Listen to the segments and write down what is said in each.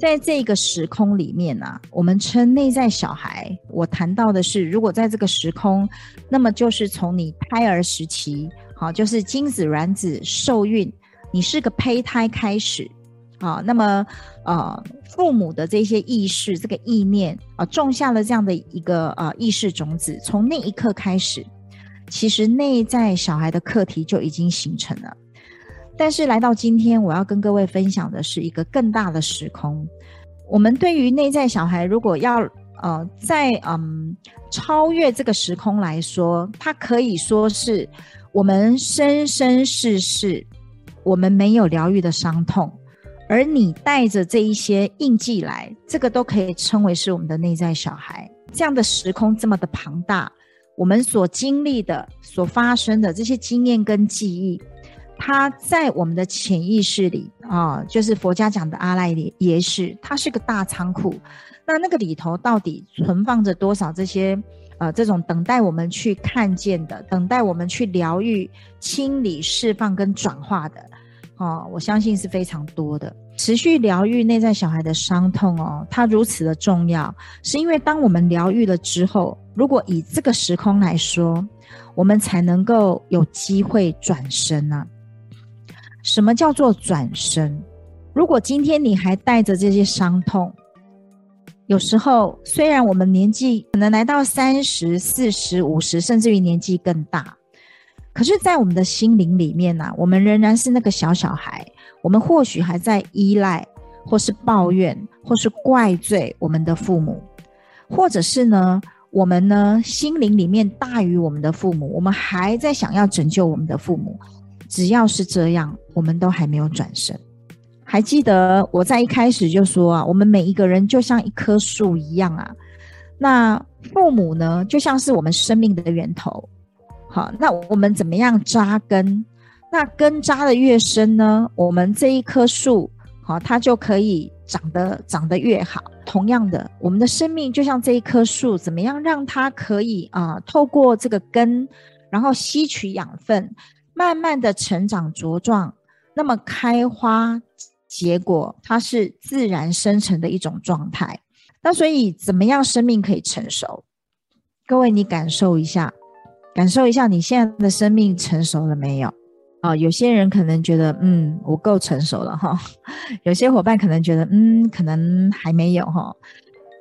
在这个时空里面呢、啊，我们称内在小孩。我谈到的是，如果在这个时空，那么就是从你胎儿时期，好，就是精子卵子受孕，你是个胚胎开始，啊，那么呃，父母的这些意识，这个意念啊，种下了这样的一个呃意识种子，从那一刻开始，其实内在小孩的课题就已经形成了。但是来到今天，我要跟各位分享的是一个更大的时空。我们对于内在小孩，如果要呃在嗯超越这个时空来说，它可以说是我们生生世世我们没有疗愈的伤痛，而你带着这一些印记来，这个都可以称为是我们的内在小孩。这样的时空这么的庞大，我们所经历的、所发生的这些经验跟记忆。它在我们的潜意识里啊，就是佛家讲的阿赖耶识，它是个大仓库。那那个里头到底存放着多少这些呃这种等待我们去看见的，等待我们去疗愈、清理、释放跟转化的？哦，我相信是非常多的。持续疗愈内在小孩的伤痛哦，它如此的重要，是因为当我们疗愈了之后，如果以这个时空来说，我们才能够有机会转生呢、什么叫做转身？如果今天你还带着这些伤痛，有时候虽然我们年纪可能来到三十、四十、五十，甚至于年纪更大，可是，在我们的心灵里面呢、我们仍然是那个小小孩。我们或许还在依赖，或是抱怨，或是怪罪我们的父母，或者是呢，我们呢心灵里面大于我们的父母，我们还在想要拯救我们的父母。只要是这样，我们都还没有转身。还记得我在一开始就说啊，我们每一个人就像一棵树一样啊。那父母呢，就像是我们生命的源头。好，那我们怎么样扎根？那根扎得越深呢，我们这一棵树，好，它就可以长得长得越好。同样的，我们的生命就像这一棵树，怎么样让它可以啊，透过这个根，然后吸取养分。慢慢的成长茁壮，那么开花结果，它是自然生成的一种状态。那所以，怎么样生命可以成熟？各位，你感受一下，感受一下你现在的生命成熟了没有？啊、有些人可能觉得，嗯，我够成熟了哈。有些伙伴可能觉得，嗯，可能还没有哈。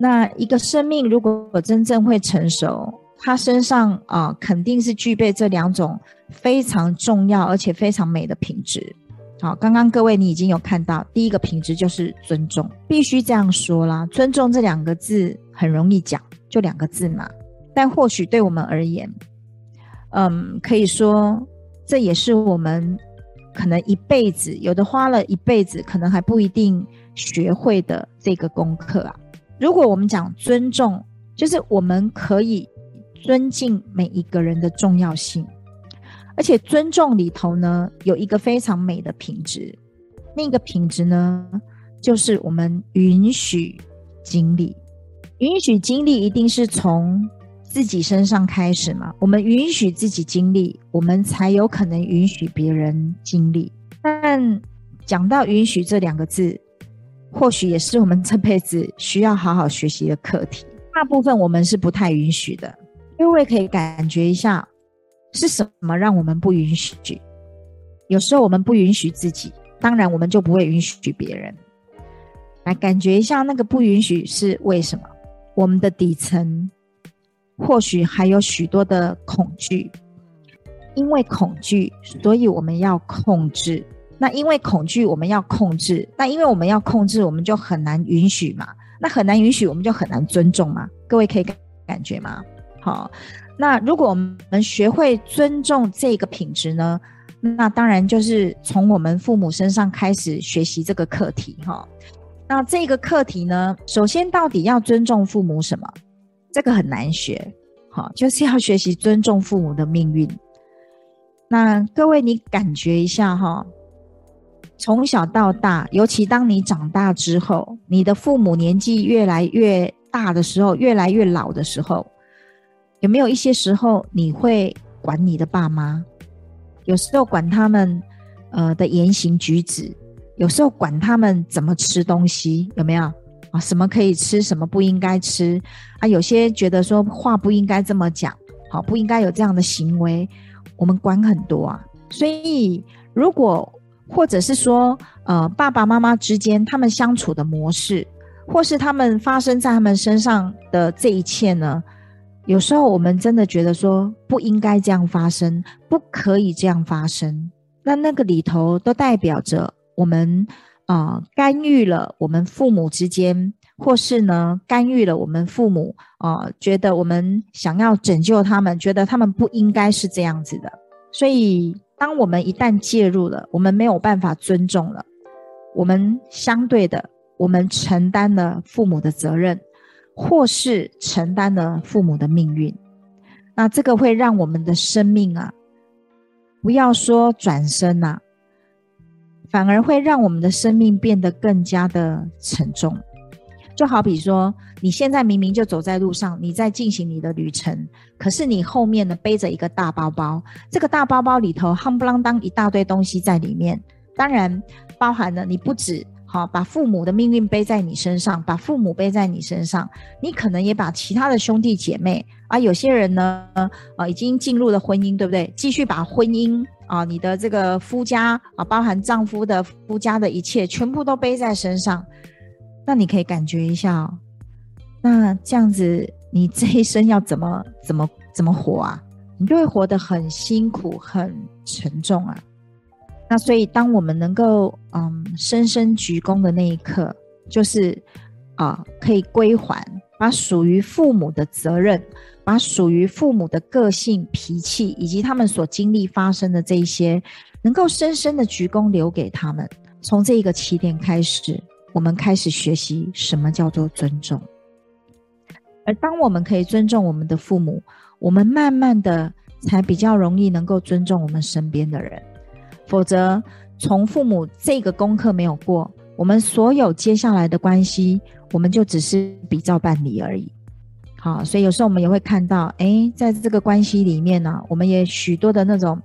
那一个生命如果真正会成熟，他身上啊、肯定是具备这两种非常重要而且非常美的品质。好，刚刚各位你已经有看到，第一个品质就是尊重，必须这样说啦。尊重这两个字很容易讲，就两个字嘛。但或许对我们而言，嗯，可以说这也是我们可能一辈子，有的花了一辈子，可能还不一定学会的这个功课啊。如果我们讲尊重，就是我们可以。尊敬每一个人的重要性，而且尊重里头呢，有一个非常美的品质，那个品质呢，就是我们允许经历，允许经历一定是从自己身上开始嘛。我们允许自己经历，我们才有可能允许别人经历。但讲到允许这两个字，或许也是我们这辈子需要好好学习的课题。大部分我们是不太允许的。各位可以感觉一下，是什么让我们不允许？有时候我们不允许自己，当然我们就不会允许别人。来感觉一下，那个不允许是为什么？我们的底层或许还有许多的恐惧，因为恐惧，所以我们要控制。那因为恐惧，我们要控制。那因为我们要控制，我们就很难允许嘛。那很难允许，我们就很难尊重嘛。各位可以感觉吗？好，那如果我们学会尊重这个品质呢？那当然就是从我们父母身上开始学习这个课题哈。那这个课题呢，首先到底要尊重父母什么？这个很难学，好，就是要学习尊重父母的命运。那各位，你感觉一下哈，从小到大，尤其当你长大之后，你的父母年纪越来越大的时候，越来越老的时候，有没有一些时候你会管你的爸妈？有时候管他们呃的言行举止，有时候管他们怎么吃东西，有没有啊？什么可以吃，什么不应该吃啊？有些觉得说话不应该这么讲，好，不应该有这样的行为。我们管很多啊，所以如果或者是说，呃，爸爸妈妈之间他们相处的模式，或是他们发生在他们身上的这一切呢，有时候我们真的觉得说不应该这样发生，不可以这样发生，那那个里头都代表着我们啊、干预了我们父母之间。或是呢，干预了我们父母啊、觉得我们想要拯救他们，觉得他们不应该是这样子的。所以，当我们一旦介入了，我们没有办法尊重了，我们相对的，我们承担了父母的责任，或是承担了父母的命运。那这个会让我们的生命啊，不要说转身呐、反而会让我们的生命变得更加的沉重。就好比说，你现在明明就走在路上，你在进行你的旅程，可是你后面呢背着一个大包包，这个大包包里头夯不啷当一大堆东西在里面，当然包含了你不止好把父母的命运背在你身上，把父母背在你身上，你可能也把其他的兄弟姐妹啊，有些人呢啊已经进入了婚姻，对不对？继续把婚姻啊，你的这个夫家啊，包含丈夫的夫家的一切，全部都背在身上。那你可以感觉一下哦，那这样子你这一生要怎么怎么怎么活啊？你就会活得很辛苦、很沉重啊。那所以，当我们能够嗯深深鞠躬的那一刻，就是啊、可以归还，把属于父母的责任，把属于父母的个性、脾气，以及他们所经历发生的这一些，能够深深的鞠躬留给他们。从这一个起点开始。我们开始学习什么叫做尊重，而当我们可以尊重我们的父母，我们慢慢的才比较容易能够尊重我们身边的人。否则，从父母这个功课没有过，我们所有接下来的关系，我们就只是比照办理而已。好，所以有时候我们也会看到，诶，在这个关系里面呢、我们也许多的那种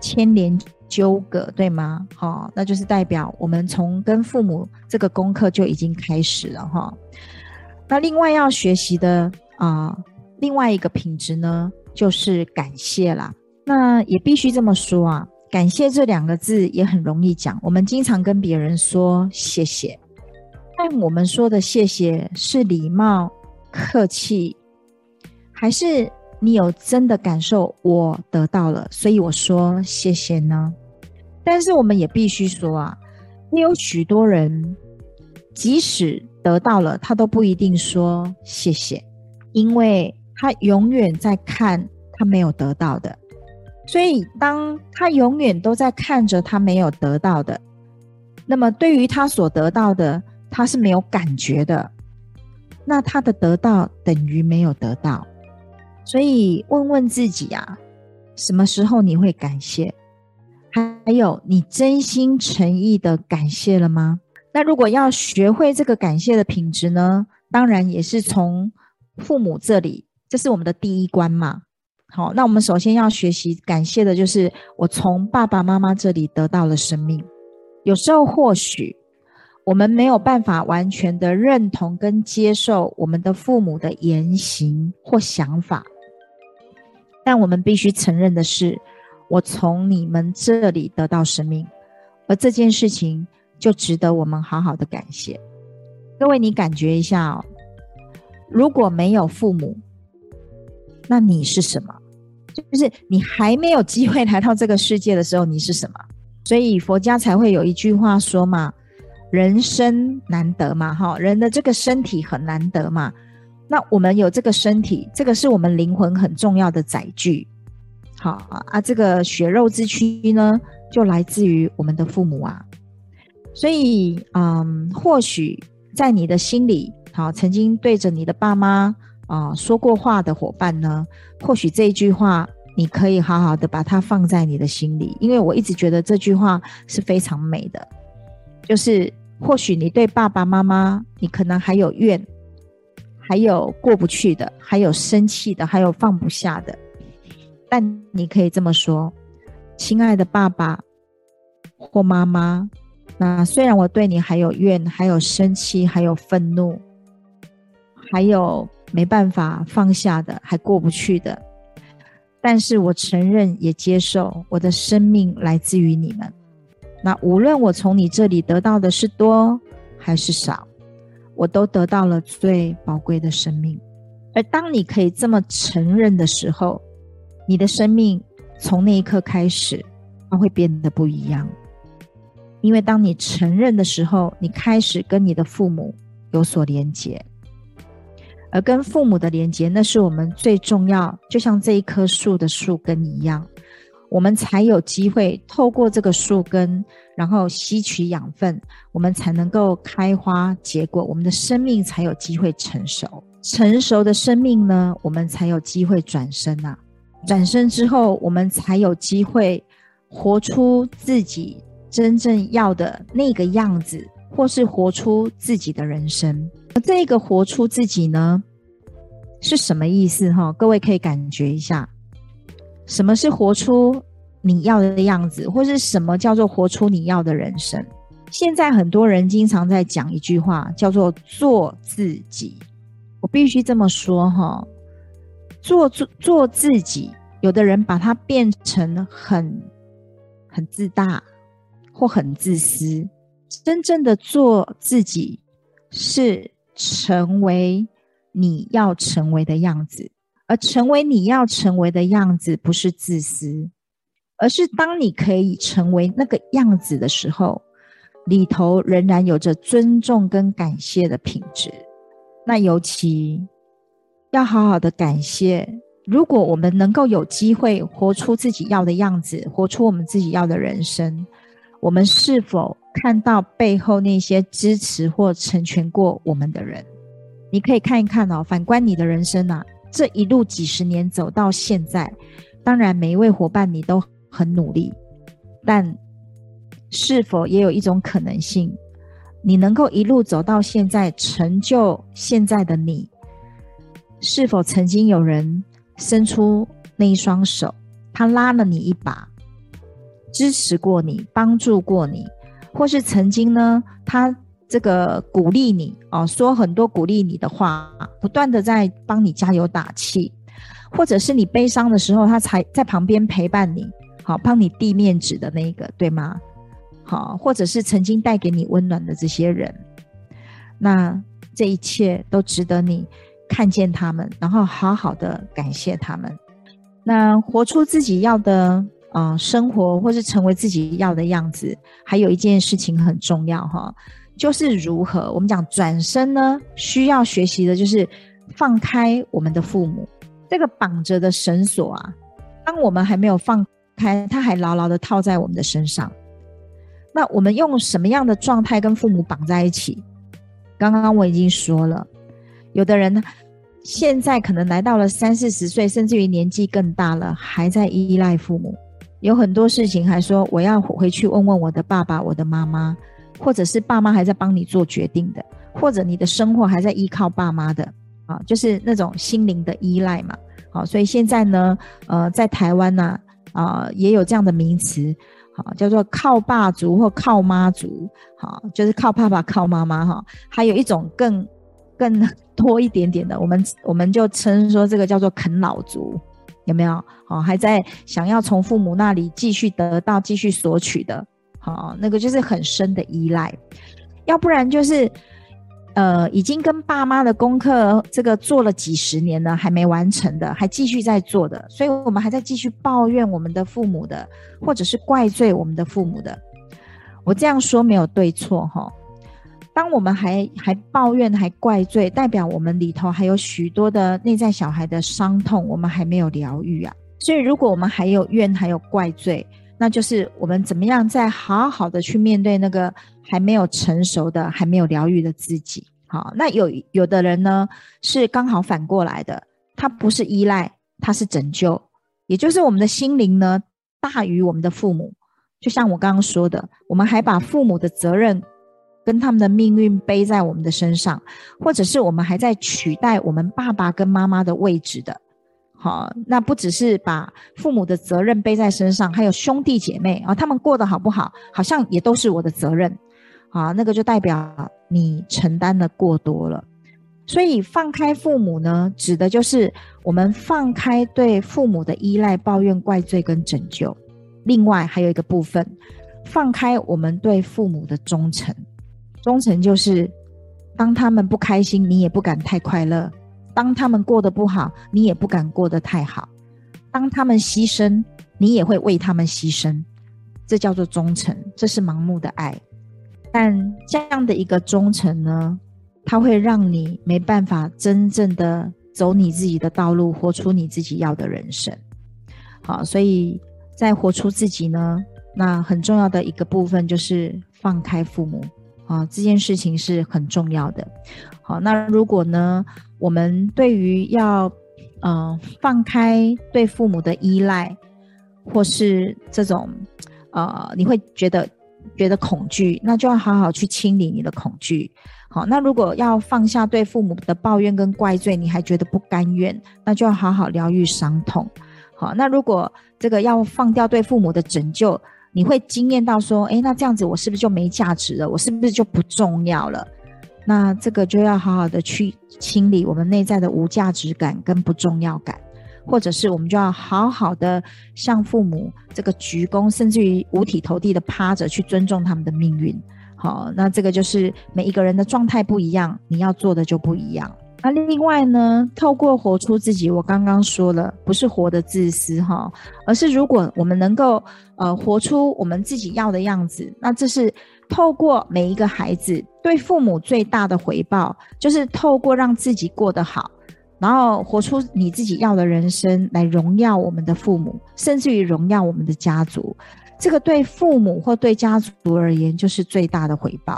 牵连。纠葛对吗？好、那就是代表我们从跟父母这个功课就已经开始了哈、那另外要学习的啊、另外一个品质呢，就是感谢啦。那也必须这么说啊，感谢这两个字也很容易讲。我们经常跟别人说谢谢，但我们说的谢谢是礼貌、客气，还是你有真的感受我得到了，所以我说谢谢呢？但是我们也必须说啊，也有许多人，即使得到了，他都不一定说谢谢，因为他永远在看他没有得到的。所以，当他永远都在看着他没有得到的，那么对于他所得到的，他是没有感觉的。那他的得到等于没有得到。所以，问问自己啊，什么时候你会感谢？还有，你真心诚意的感谢了吗？那如果要学会这个感谢的品质呢？当然也是从父母这里，这是我们的第一关嘛。好，那我们首先要学习感谢的就是我从爸爸妈妈这里得到了生命。有时候或许我们没有办法完全的认同跟接受我们的父母的言行或想法，但我们必须承认的是。我从你们这里得到生命，而这件事情就值得我们好好的感谢。各位，你感觉一下哦，如果没有父母，那你是什么？就是你还没有机会来到这个世界的时候，你是什么？所以佛家才会有一句话说嘛：“人生难得嘛，哈，人的这个身体很难得嘛。那我们有这个身体，这个是我们灵魂很重要的载具。好啊，这个血肉之躯呢，就来自于我们的父母啊。所以，嗯，或许在你的心里，好，曾经对着你的爸妈啊说过话的伙伴呢，或许这一句话。”你可以好好的把它放在你的心里，因为我一直觉得这句话是非常美的。就是或许你对爸爸妈妈，你可能还有怨，还有过不去的，还有生气的，还有放不下的。但你可以这么说：“亲爱的爸爸或妈妈，那虽然我对你还有怨，还有生气，还有愤怒，还有没办法放下的，还过不去的。”但是我承认，也接受我的生命来自于你们。那无论我从你这里得到的是多还是少，我都得到了最宝贵的生命。而当你可以这么承认的时候，你的生命从那一刻开始，它会变得不一样。因为当你承认的时候，你开始跟你的父母有所连结。而跟父母的连接，那是我们最重要，就像这一棵树的树根一样，我们才有机会透过这个树根，然后吸取养分，我们才能够开花结果，我们的生命才有机会成熟。成熟的生命呢，我们才有机会转生呐、啊。转生之后，我们才有机会活出自己真正要的那个样子，或是活出自己的人生。这个活出自己呢，是什么意思？哈，各位可以感觉一下，什么是活出你要的样子，或是什么叫做活出你要的人生？现在很多人经常在讲一句话，叫做“做自己”。我必须这么说，哈，做做做自己，有的人把它变成很很自大或很自私。真正的做自己是。成为你要成为的样子，而成为你要成为的样子，不是自私，而是当你可以成为那个样子的时候，里头仍然有着尊重跟感谢的品质。那尤其要好好的感谢，如果我们能够有机会活出自己要的样子，活出我们自己要的人生，我们是否看到背后那些支持或成全过我们的人，你可以看一看哦。反观你的人生啊，这一路几十年走到现在，当然每一位伙伴你都很努力，但是否也有一种可能性，你能够一路走到现在，成就现在的你，是否曾经有人伸出那一双手，他拉了你一把，支持过你，帮助过你？或是曾经呢，他这个鼓励你哦，说很多鼓励你的话，不断的在帮你加油打气，或者是你悲伤的时候，他才在旁边陪伴你，好帮你递面纸的那一个，对吗？好，或者是曾经带给你温暖的这些人，那这一切都值得你看见他们，然后好好的感谢他们，那活出自己要的。啊、生活或是成为自己要的样子，还有一件事情很重要哈，就是如何我们讲转身呢？需要学习的就是放开我们的父母这个绑着的绳索啊。当我们还没有放开，它还牢牢的套在我们的身上。那我们用什么样的状态跟父母绑在一起？刚刚我已经说了，有的人呢，现在可能来到了三四十岁，甚至于年纪更大了，还在依赖父母。有很多事情还说我要回去问问我的爸爸、我的妈妈，或者是爸妈还在帮你做决定的，或者你的生活还在依靠爸妈的啊，就是那种心灵的依赖嘛。好，所以现在呢，呃，在台湾呢，啊，也有这样的名词，好，叫做靠爸族或靠妈族，好，就是靠爸爸、靠妈妈哈。还有一种更更 多一点点的，我们我们就称说这个叫做啃老族。有没有？好，还在想要从父母那里继续得到、继续索取的，好，那个就是很深的依赖。要不然就是呃，已经跟爸妈的功课这个做了几十年了，还没完成的，还继续在做的，所以我们还在继续抱怨我们的父母的，或者是怪罪我们的父母的。我这样说没有对错哈。当我们还还抱怨、还怪罪，代表我们里头还有许多的内在小孩的伤痛，我们还没有疗愈啊。所以，如果我们还有怨、还有怪罪，那就是我们怎么样再好好的去面对那个还没有成熟的、还没有疗愈的自己。好，那有有的人呢，是刚好反过来的，他不是依赖，他是拯救，也就是我们的心灵呢大于我们的父母。就像我刚刚说的，我们还把父母的责任跟他们的命运背在我们的身上，或者是我们还在取代我们爸爸跟妈妈的位置的。好，那不只是把父母的责任背在身上，还有兄弟姐妹啊，他们过得好不好，好像也都是我的责任。啊，那个就代表你承担的过多了。所以放开父母呢，指的就是我们放开对父母的依赖、抱怨、怪罪跟拯救。另外还有一个部分，放开我们对父母的忠诚。忠诚就是，当他们不开心，你也不敢太快乐；当他们过得不好，你也不敢过得太好；当他们牺牲，你也会为他们牺牲。这叫做忠诚，这是盲目的爱。但这样的一个忠诚呢，它会让你没办法真正的走你自己的道路，活出你自己要的人生。好，所以。在活出自己呢，那很重要的一个部分就是放开父母啊，这件事情是很重要的。好，那如果呢，我们对于要、呃、放开对父母的依赖，或是这种呃，你会觉得觉得恐惧，那就要好好去清理你的恐惧。好，那如果要放下对父母的抱怨跟怪罪，你还觉得不甘愿，那就要好好疗愈伤痛。好，那如果这个要放掉对父母的拯救，你会惊艳到说，诶，那这样子我是不是就没价值了？我是不是就不重要了？那这个就要好好的去清理我们内在的无价值感跟不重要感，或者是我们就要好好的向父母这个鞠躬，甚至于五体投地的趴着去尊重他们的命运。好，那这个就是每一个人的状态不一样，你要做的就不一样。那另外呢，透过活出自己，我刚刚说了，不是活得自私哈，而是如果我们能够呃活出我们自己要的样子，那这是透过每一个孩子对父母最大的回报，就是透过让自己过得好，然后活出你自己要的人生，来荣耀我们的父母，甚至于荣耀我们的家族。这个对父母或对家族而言，就是最大的回报，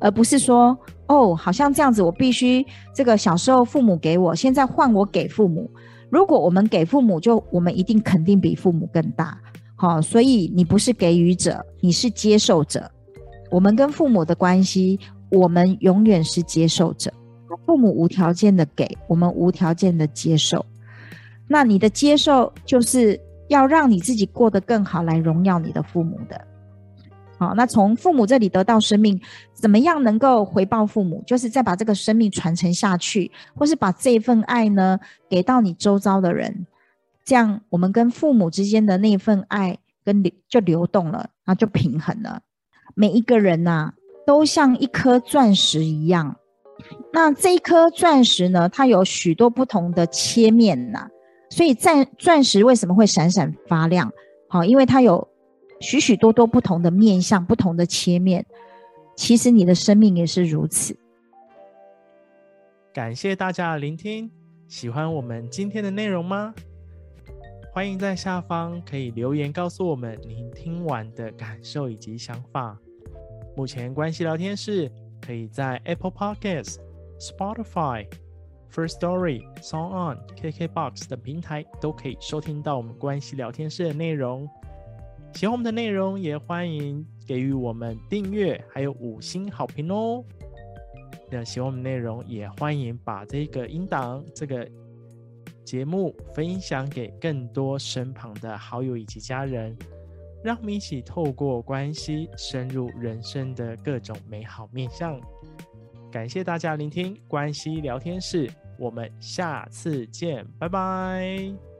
而不是说。哦，好像这样子，我必须这个小时候父母给我，现在换我给父母。如果我们给父母，就我们一定肯定比父母更大。好，所以你不是给予者，你是接受者。我们跟父母的关系，我们永远是接受者。父母无条件的给，我们无条件的接受。那你的接受，就是要让你自己过得更好，来荣耀你的父母的。好，那从父母这里得到生命，怎么样能够回报父母？就是再把这个生命传承下去，或是把这份爱呢给到你周遭的人，这样我们跟父母之间的那份爱跟流就流动了，然后就平衡了。每一个人呐、都像一颗钻石一样。那这一颗钻石呢，它有许多不同的切面呐、所以钻钻石为什么会闪闪发亮？好，因为它有。许许多多不同的面向，不同的切面，其实你的生命也是如此。感谢大家的聆听，喜欢我们今天的内容吗？欢迎在下方可以留言告诉我们您听完的感受以及想法。目前关系聊天室可以在 Apple Podcasts、Spotify、First Story、Song On、KKBox 等平台都可以收听到我们关系聊天室的内容。喜欢我们的内容，也欢迎给予我们订阅，还有五星好评哦。那喜欢我们内容，也欢迎把这个音档、这个节目分享给更多身旁的好友以及家人，让我们一起透过关系深入人生的各种美好面向。感谢大家聆听关系聊天室，我们下次见，拜拜。